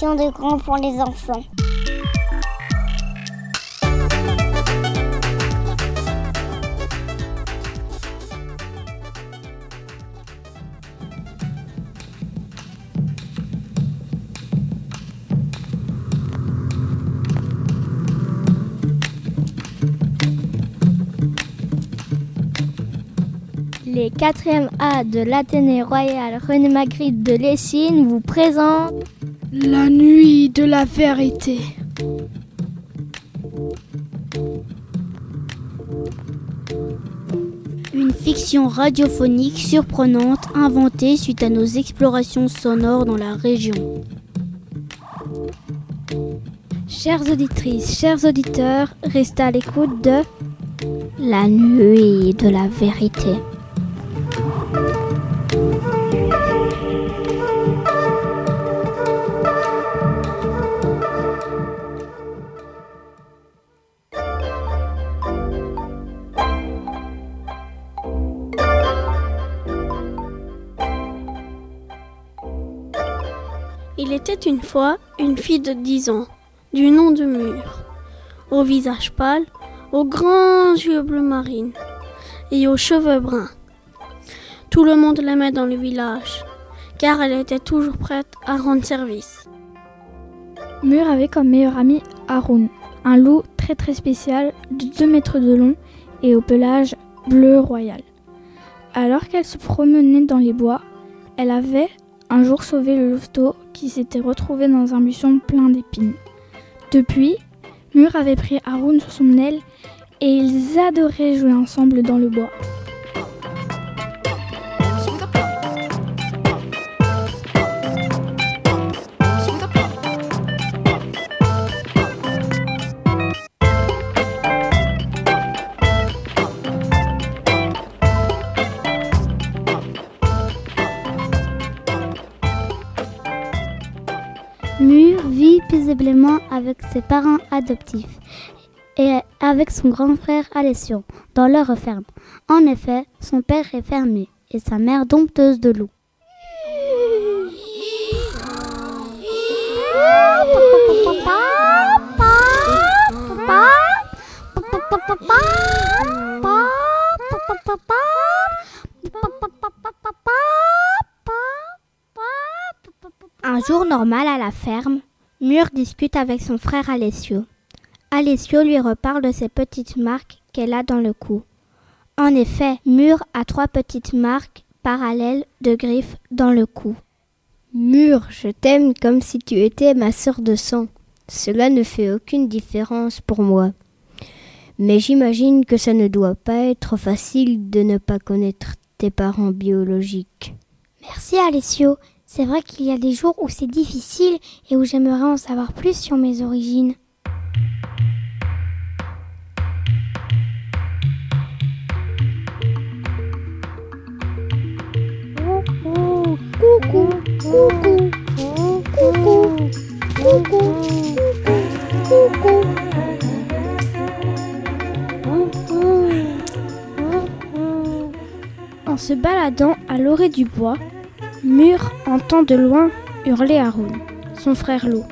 De grands pour les enfants. Les 4e A de l'Athénée Royal René Magritte de Lessine vous présentent La nuit de la vérité. Une fiction radiophonique surprenante inventée suite à nos explorations sonores dans la région. Chères auditrices, chers auditeurs, restez à l'écoute de La nuit de la vérité. Était une fois une fille de 10 ans, du nom de Mur, au visage pâle, aux grands yeux bleu marine et aux cheveux bruns. Tout le monde l'aimait dans le village, car elle était toujours prête à rendre service. Mur avait comme meilleur ami Haroun, un loup très très spécial de 2 mètres de long et au pelage bleu royal. Alors qu'elle se promenait dans les bois, elle avait un jour sauvé le louveteau qui s'était retrouvé dans un buisson plein d'épines. Depuis, Mur avait pris Haroun sous son aile et ils adoraient jouer ensemble dans le bois. Parents adoptifs et avec son grand frère Alessio dans leur ferme. En effet, son père est fermier et sa mère dompteuse de loups. Un jour normal à la ferme, Mur discute avec son frère Alessio. Alessio lui reparle de ses petites marques qu'elle a dans le cou. En effet, Mur a trois petites marques parallèles de griffes dans le cou. Mur, je t'aime comme si tu étais ma sœur de sang. Cela ne fait aucune différence pour moi. Mais j'imagine que ça ne doit pas être facile de ne pas connaître tes parents biologiques. Merci Alessio. C'est vrai qu'il y a des jours où c'est difficile et où j'aimerais en savoir plus sur mes origines. En se baladant à l'orée du bois, Mur entend de loin hurler Haroun, son frère loup.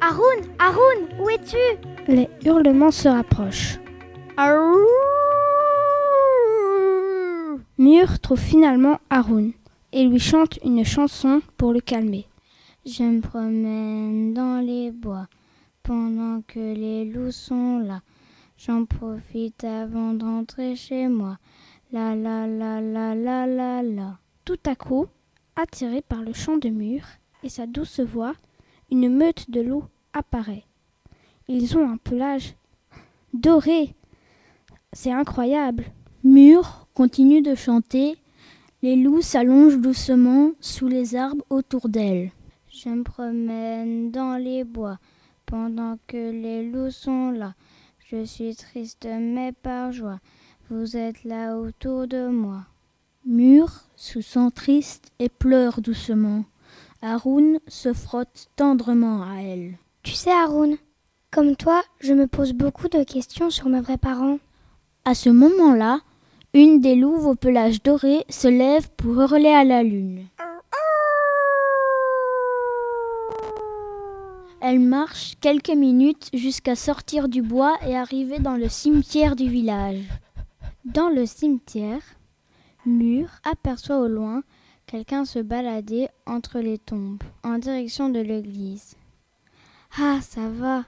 Haroun, Haroun, où es-tu? Les hurlements se rapprochent. Mur trouve finalement Haroun et lui chante une chanson pour le calmer. Je me promène dans les bois pendant que les loups sont là. J'en profite avant d'entrer chez moi. La la la la la la la. Tout à coup, attiré par le chant de Mur et sa douce voix, une meute de loups apparaît. Ils ont un pelage doré. C'est incroyable. Mur continue de chanter Les loups s'allongent doucement sous les arbres autour d'elle. Je me promène dans les bois pendant que les loups sont là. Je suis triste mais par joie. Vous êtes là autour de moi. Mur se sent triste et pleure doucement. Haroun se frotte tendrement à elle. Tu sais, Haroun, comme toi, je me pose beaucoup de questions sur mes vrais parents. À ce moment-là, une des louves au pelage doré se lève pour hurler à la lune. Elle marche quelques minutes jusqu'à sortir du bois et arriver dans le cimetière du village. Dans le cimetière, Mur aperçoit au loin quelqu'un se balader entre les tombes en direction de l'église. Ah, ça va,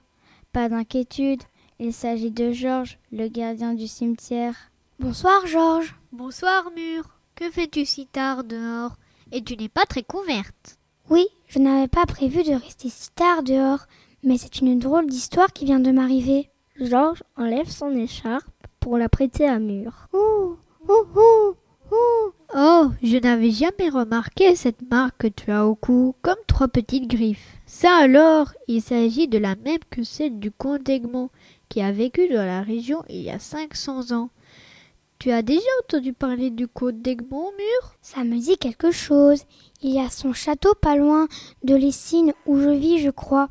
pas d'inquiétude, il s'agit de Georges, le gardien du cimetière. Bonsoir, Georges. Bonsoir, Mur. Que fais-tu si tard dehors? Et tu n'es pas très couverte. Oui, je n'avais pas prévu de rester si tard dehors, mais c'est une drôle d'histoire qui vient de m'arriver. Georges enlève son écharpe pour la prêter à Mur. Ouh, ouh, ouh, ouh. Oh, je n'avais jamais remarqué cette marque que tu as au cou, comme trois petites griffes. Ça alors, il s'agit de la même que celle du comte d'Egmont, qui a vécu dans la région il y a 500 ans. Tu as déjà entendu parler du comte d'Egmont, Mur? Ça me dit quelque chose. Il y a son château pas loin de Lessines où je vis, je crois.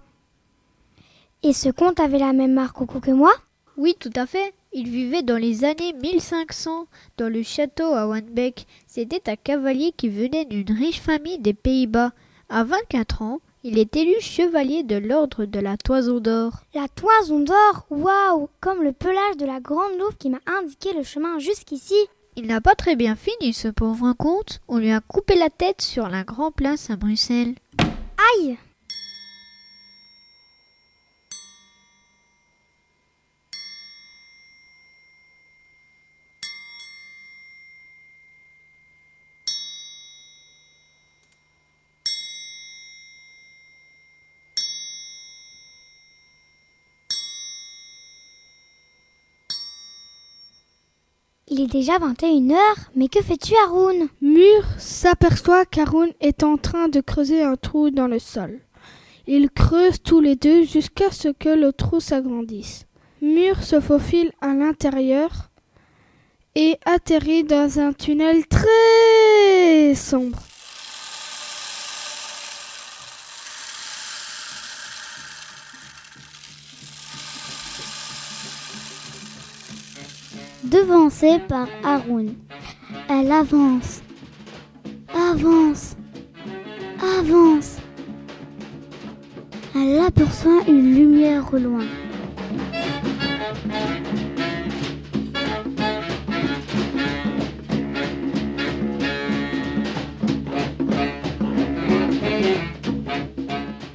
Et ce comte avait la même marque au cou que moi? Oui, tout à fait. Il vivait dans les années 1500 dans le château à Wanbeck. C'était un cavalier qui venait d'une riche famille des Pays-Bas. À 24 ans, il est élu chevalier de l'ordre de la Toison d'Or. La toison d'or Waouh Comme le pelage de la grande louve qui m'a indiqué le chemin jusqu'ici. Il n'a pas très bien fini, ce pauvre comte. On lui a coupé la tête sur la Grand Place à Bruxelles. Aïe Il est déjà 21 heures, mais que fais-tu, Haroun? Mur s'aperçoit qu'Haroun est en train de creuser un trou dans le sol. Ils creusent tous les deux jusqu'à ce que le trou s'agrandisse. Mur se faufile à l'intérieur et atterrit dans un tunnel très sombre. Devancée par Haroun, elle avance, avance, avance. Elle aperçoit une lumière au loin.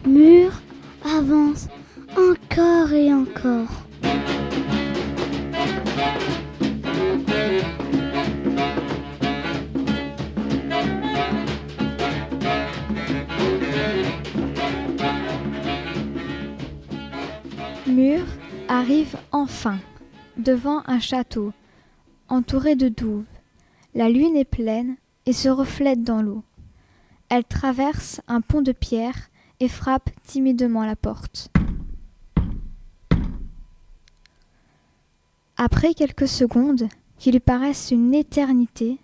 Mur avance encore et encore. Enfin devant un château entouré de douves. La lune est pleine et se reflète dans l'eau. Elle traverse un pont de pierre et frappe timidement la porte. Après quelques secondes, qui lui paraissent une éternité,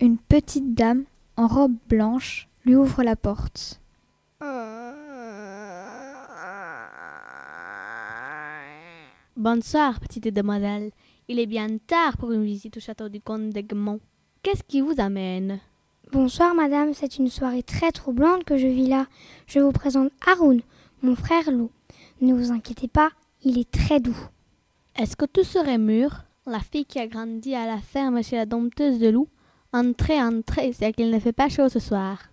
une petite dame en robe blanche lui ouvre la porte. Bonsoir, petite demoiselle. Il est bien tard pour une visite au château du comte d'Egmont. Qu'est-ce qui vous amène? Bonsoir madame, c'est une soirée très troublante que je vis là. Je vous présente Haroun, mon frère loup. Ne vous inquiétez pas, il est très doux. Est-ce que tu serais mûre, la fille qui a grandi à la ferme chez la dompteuse de loup Entrez, entrez, c'est qu'il ne fait pas chaud ce soir.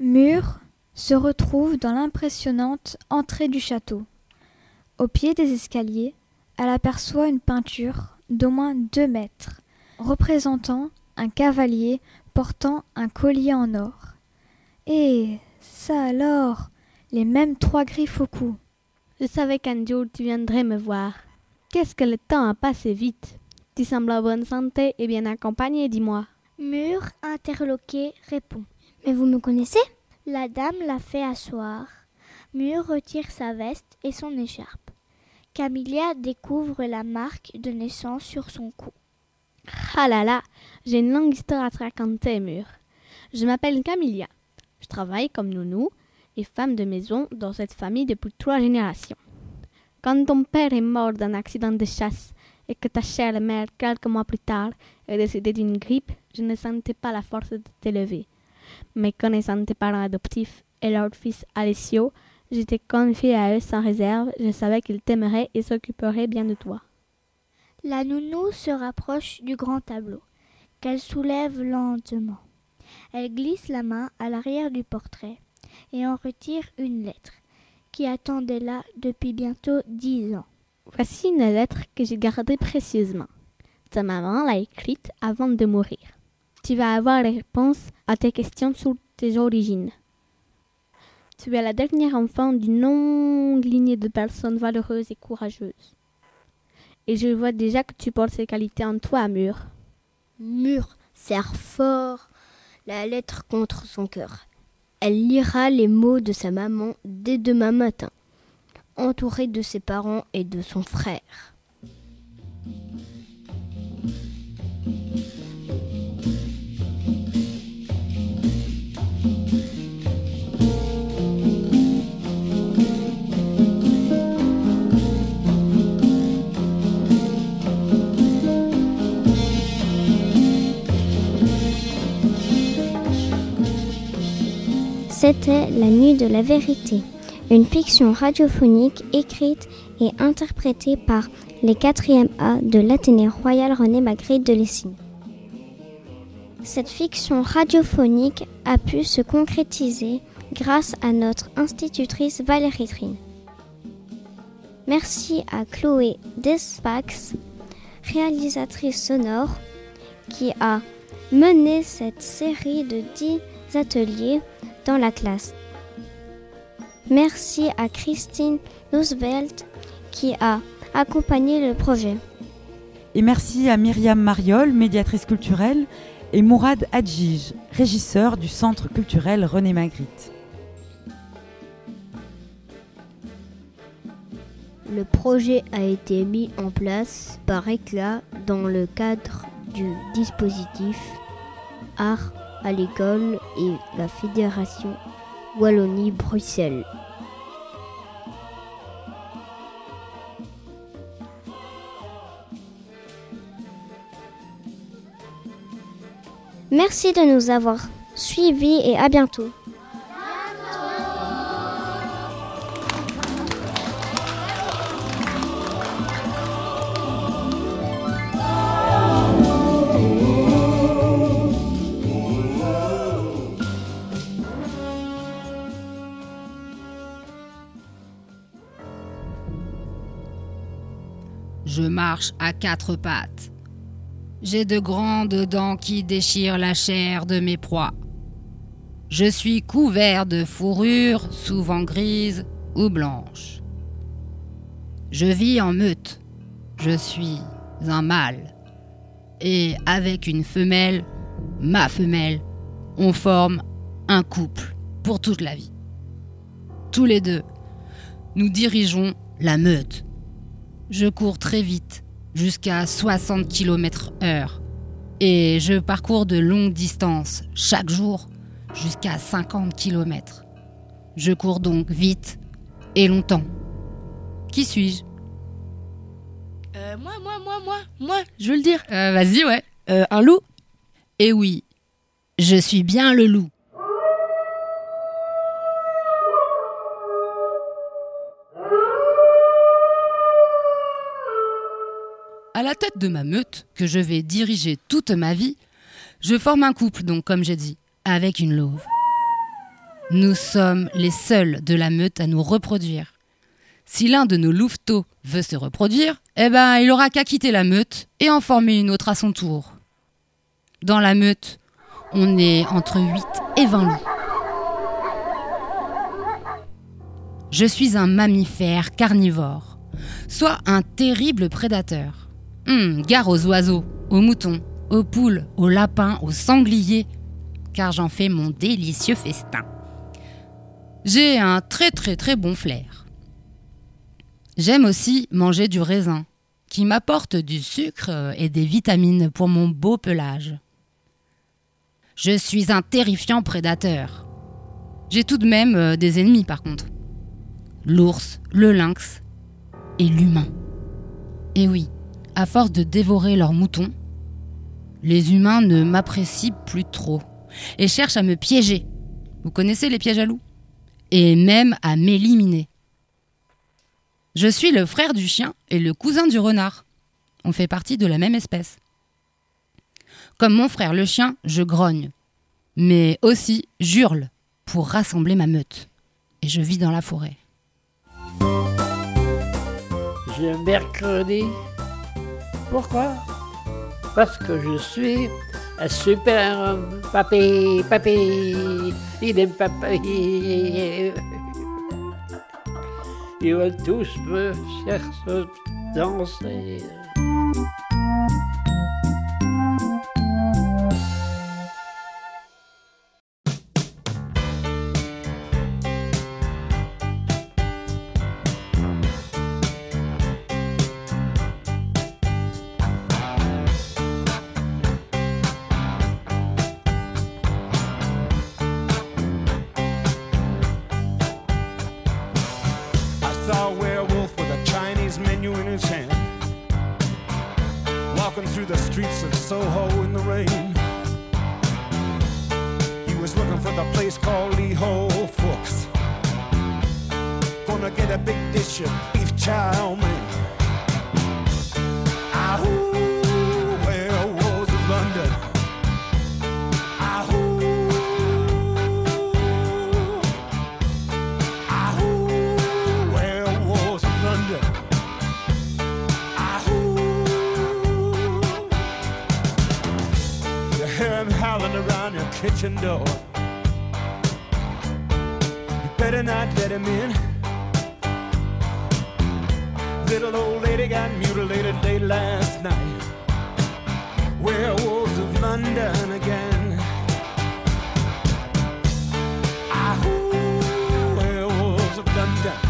Mur se retrouve dans l'impressionnante entrée du château. Au pied des escaliers, elle aperçoit une peinture d'au moins deux mètres, représentant un cavalier portant un collier en or. Et ça alors, les mêmes trois griffes au cou. Je savais qu'un jour tu viendrais me voir. Qu'est-ce que le temps a passé vite Tu sembles en bonne santé et bien accompagné, dis-moi. Mur, interloqué, répond. Mais vous me connaissez? La dame la fait asseoir. Mur retire sa veste et son écharpe. Camilla découvre la marque de naissance sur son cou. Ah là là, j'ai une longue histoire à te raconter, Mur. Je m'appelle Camilla. Je travaille comme nounou et femme de maison dans cette famille depuis trois générations. Quand ton père est mort d'un accident de chasse et que ta chère mère, quelques mois plus tard, est décédée d'une grippe, je ne sentais pas la force de t'élever. Mais connaissant tes parents adoptifs et leur fils Alessio, j'étais confiée à eux sans réserve, je savais qu'ils t'aimeraient et s'occuperaient bien de toi. La nounou se rapproche du grand tableau, qu'elle soulève lentement. Elle glisse la main à l'arrière du portrait et en retire une lettre qui attendait là depuis bientôt dix ans. Voici une lettre que j'ai gardée précieusement. Ta maman l'a écrite avant de mourir. Tu vas avoir les réponses à tes questions sur tes origines. Tu es la dernière enfant d'une longue lignée de personnes valeureuses et courageuses. Et je vois déjà que tu portes ces qualités en toi, Mur. Mur serre fort la lettre contre son cœur. Elle lira les mots de sa maman dès demain matin, entourée de ses parents et de son frère. C'était La Nuit de la Vérité, une fiction radiophonique écrite et interprétée par les 4e A de l'Athénée Royal René Magritte de Lessine. Cette fiction radiophonique a pu se concrétiser grâce à notre institutrice Valérie Trine. Merci à Chloé Despax, réalisatrice sonore, qui a mené cette série de 10 ateliers dans la classe. Merci à Christine Roosevelt qui a accompagné le projet. Et merci à Myriam Mariol, médiatrice culturelle, et Mourad Hadjij, régisseur du Centre culturel René Magritte. Le projet a été mis en place par ECLA dans le cadre du dispositif Art à l'école et la Fédération Wallonie-Bruxelles. Merci de nous avoir suivis et à bientôt. À quatre pattes. J'ai de grandes dents qui déchirent la chair de mes proies. Je suis couvert de fourrures, souvent grises ou blanches. Je vis en meute. Je suis un mâle. Et avec une femelle, ma femelle, on forme un couple pour toute la vie. Tous les deux, nous dirigeons la meute. Je cours très vite, jusqu'à 60 km heure. Et je parcours de longues distances chaque jour, jusqu'à 50 km. Je cours donc vite et longtemps. Qui suis-je? Euh, moi, moi, moi, moi, moi, je veux le dire. Euh, Vas-y, ouais. Euh, un loup? Eh oui, je suis bien le loup. À la tête de ma meute, que je vais diriger toute ma vie, je forme un couple, donc comme j'ai dit, avec une louve. Nous sommes les seuls de la meute à nous reproduire. Si l'un de nos louveteaux veut se reproduire, eh ben, il aura qu'à quitter la meute et en former une autre à son tour. Dans la meute, on est entre 8 et 20 loups. Je suis un mammifère carnivore, soit un terrible prédateur. Hum, gare aux oiseaux, aux moutons aux poules, aux lapins, aux sangliers, car j'en fais mon délicieux festin. J'ai un très très très bon flair. J'aime aussi manger du raisin, qui m'apporte du sucre et des vitamines pour mon beau pelage. Je suis un terrifiant prédateur. J'ai tout de même euh, des ennemis par contre. L'ours, le lynx et l'humain. Et oui, à force de dévorer leurs moutons, les humains ne m'apprécient plus trop et cherchent à me piéger. Vous connaissez les pièges à loups? Et même à m'éliminer. Je suis le frère du chien et le cousin du renard. On fait partie de la même espèce. Comme mon frère le chien, je grogne, mais aussi j'hurle pour rassembler ma meute. Et je vis dans la forêt. J'ai mercredi. Pourquoi? Parce que je suis un super. Papy, papy, il aime papy. Ils veulent tous me faire danser. gonna get a big dish of beef chow mein. Where was London? Where was London? You hear him howling around your kitchen door. You better not let him in. Little old lady got mutilated late last night. Werewolves of London again. Ah, werewolves of London.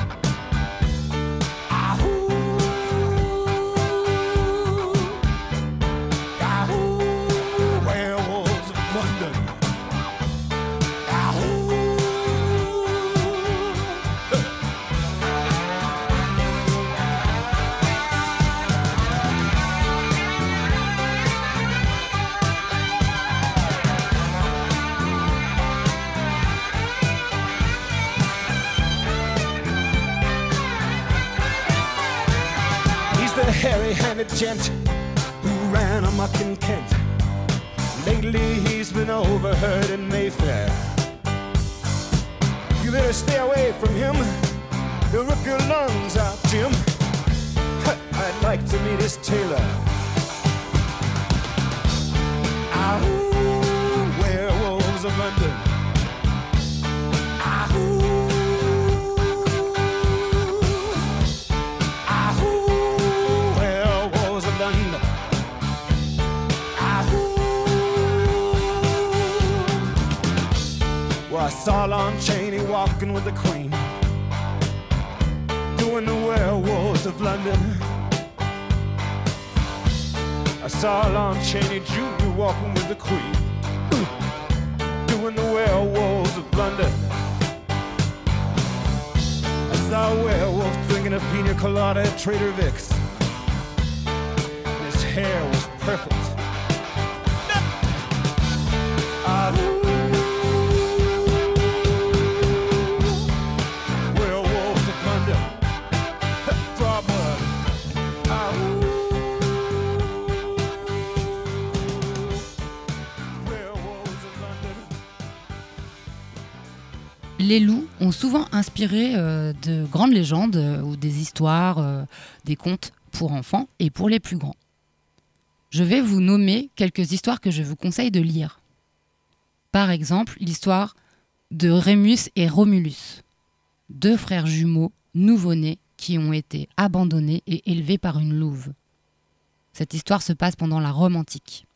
I saw Lon Chaney walking with the Queen, doing the werewolves of London. I saw Lon Chaney Jr. walking with the Queen, I saw a werewolf drinking a pina colada at Trader Vic's. His hair was perfect. Les loups ont souvent inspiré euh, de grandes légendes euh, ou des histoires, euh, des contes pour enfants et pour les plus grands. Je vais vous nommer quelques histoires que je vous conseille de lire. Par exemple, l'histoire de Rémus et Romulus, deux frères jumeaux nouveau-nés qui ont été abandonnés et élevés par une louve. Cette histoire se passe pendant la Rome antique.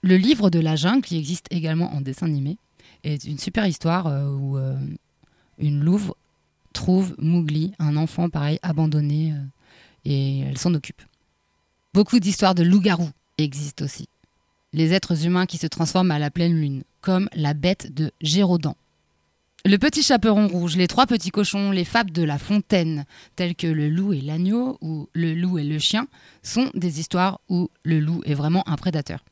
Le livre de la jungle, qui existe également en dessin animé, est une super histoire où une louve trouve Mowgli, un enfant pareil, abandonné, euh, et elle s'en occupe. Beaucoup d'histoires de loups-garous existent aussi. Les êtres humains qui se transforment à la pleine lune, comme la bête de Gérodan. Le petit chaperon rouge, les trois petits cochons, les fables de la fontaine, telles que le loup et l'agneau ou le loup et le chien, sont des histoires où le loup est vraiment un prédateur.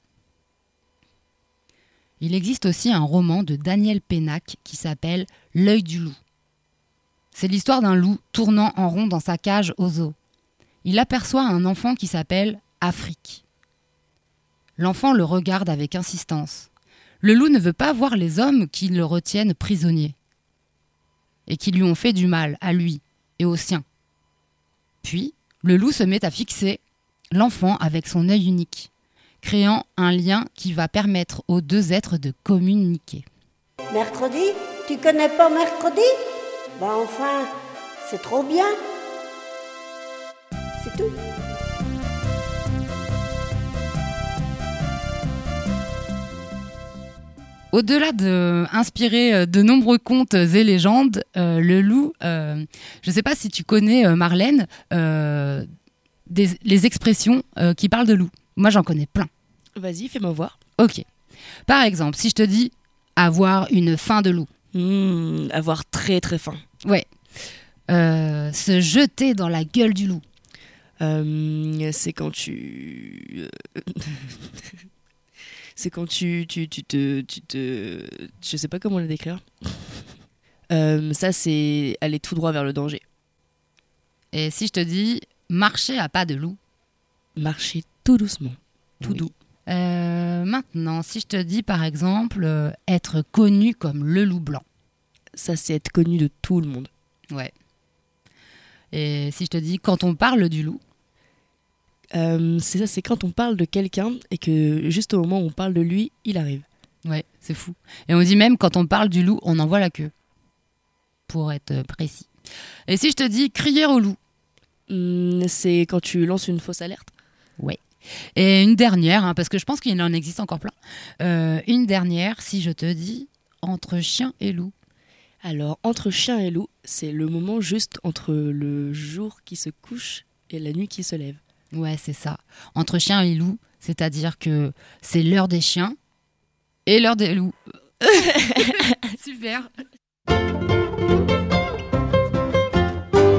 Il existe aussi un roman de Daniel Pénac qui s'appelle L'œil du loup. C'est l'histoire d'un loup tournant en rond dans sa cage au zoo. Il aperçoit un enfant qui s'appelle Afrique. L'enfant le regarde avec insistance. Le loup ne veut pas voir les hommes qui le retiennent prisonnier et qui lui ont fait du mal à lui et aux siens. Puis, le loup se met à fixer l'enfant avec son œil unique, créant un lien qui va permettre aux deux êtres de communiquer. Mercredi? Tu connais pas mercredi? Ben enfin, c'est trop bien. C'est tout. Au-delà de inspirer euh, de nombreux contes et légendes, euh, le loup, euh, je ne sais pas si tu connais euh, Marlène, des- les expressions qui parlent de loup. Moi j'en connais plein. Vas-y, fais-moi voir. Ok. Par exemple, si je te dis avoir une faim de loup. Hmm, avoir très très faim. Ouais. Euh, se jeter dans la gueule du loup. Euh, c'est quand tu. euh, c'est quand tu, tu, tu te. Tu te. Je sais pas comment le décrire. Euh, ça, c'est aller tout droit vers le danger. Et si je te dis marcher à pas de loup Marcher tout doucement. Tout Oui. doux. Euh, maintenant, si je te dis par exemple euh, être connu comme le loup blanc. Ça, c'est être connu de tout le monde. Ouais. Et si je te dis quand on parle du loup Euh, c'est ça, c'est quand on parle de quelqu'un et que juste au moment où on parle de lui, il arrive. Ouais, c'est fou. Et on dit même quand on parle du loup, on envoie la queue. Pour être précis. Et si je te dis crier au loup Hmm, c'est quand tu lances une fausse alerte. Ouais. Et une dernière, hein, parce que je pense qu'il en existe encore plein. Euh, une dernière, si je te dis entre chien et loup. Alors, entre chien et loup, c'est le moment juste entre le jour qui se couche et la nuit qui se lève. Ouais, c'est ça. Entre chien et loup, c'est-à-dire que c'est l'heure des chiens et l'heure des loups. Super.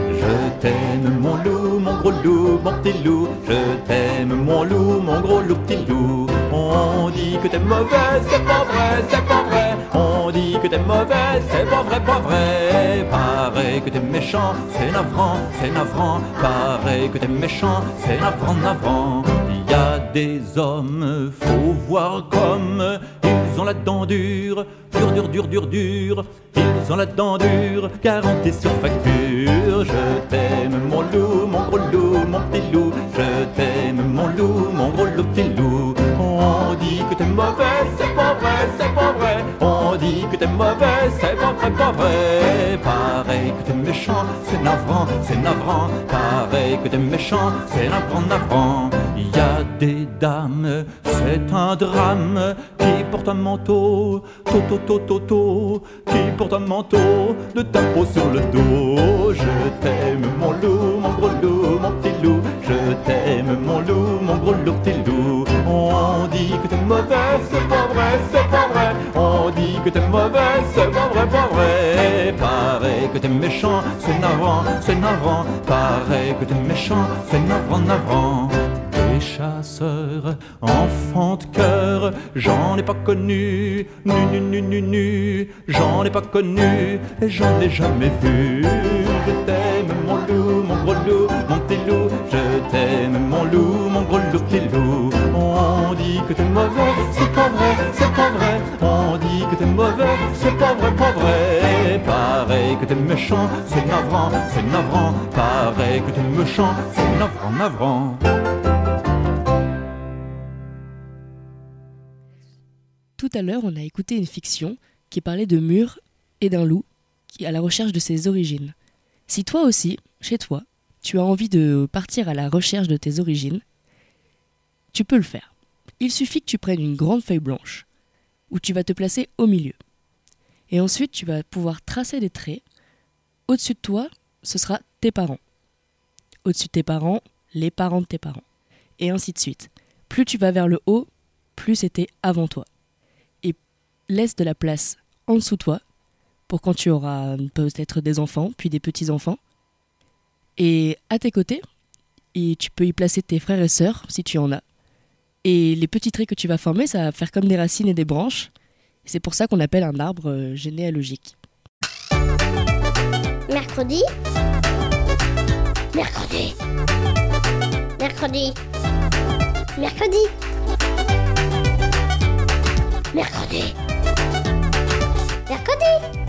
Je t'aime mon loup, gros loup, mon petit loup. Je t'aime mon loup, mon gros loup, petit loup. On dit que t'es mauvais, c'est pas vrai, c'est pas vrai. On dit que t'es mauvais, c'est pas vrai, pas vrai. Pareil que t'es méchant, c'est navrant, c'est navrant. Pareil que t'es méchant, c'est navrant, navrant. Il y a des hommes, faut voir comme ils ont la dent dure, dur, dur, dur, dur, dur. Ils ont la dent dure, garantie sur facture. Je t'aime, mon loup, mon gros loup, mon petit loup. Je t'aime, mon loup, mon gros loup, petit loup. On dit que t'es mauvais, c'est pas vrai, c'est pas vrai. On dit que t'es mauvais, c'est pas vrai, pas vrai. Pareil que t'es méchant, c'est navrant, c'est navrant. Pareil que t'es méchant, c'est navrant, navrant. Il y a des dames, c'est un drame qui porte un manteau, to to to to to, qui porte un manteau de ta peau sur le dos. Je t'aime, mon loup, mon gros loup, mon petit loup. Je t'aime, mon loup, mon gros loup, petit loup. Dit que t'es c'est pas vrai, c'est pas vrai. On dit que t'es mauvais, c'est pas vrai, pas vrai. Pareil que t'es méchant, c'est navrant, c'est navrant. Pareil que t'es méchant, c'est navrant, navrant. Des chasseurs, enfants de cœur, j'en ai pas connu, nu nu nu nu nu, j'en ai pas connu, et j'en ai jamais vu. Je t'aime mon loup, mon gros loup, mon petit loup, je t'aime mon loup, dit que t'es mauvais, c'est pas vrai, c'est pas vrai. On dit que t'es mauvais, c'est pas vrai, pas vrai. Pareil que t'es méchant, c'est navrant, c'est navrant. Pareil que t'es méchant, c'est navrant, navrant. Tout à l'heure, on a écouté une fiction qui parlait de murs et d'un loup qui à la recherche de ses origines. Si toi aussi, chez toi, tu as envie de partir à la recherche de tes origines, tu peux le faire. Il suffit que tu prennes une grande feuille blanche, où tu vas te placer au milieu. Et ensuite, tu vas pouvoir tracer des traits. Au-dessus de toi, ce sera tes parents. Au-dessus de tes parents, les parents de tes parents. Et ainsi de suite. Plus tu vas vers le haut, plus c'était avant toi. Et laisse de la place en dessous de toi pour quand tu auras peut-être des enfants, puis des petits-enfants. Et à tes côtés, et tu peux y placer tes frères et sœurs si tu en as. Et les petits traits que tu vas former, ça va faire comme des racines et des branches. C'est pour ça qu'on appelle un arbre euh, généalogique. Mercredi. Mercredi. Mercredi. Mercredi. Mercredi. Mercredi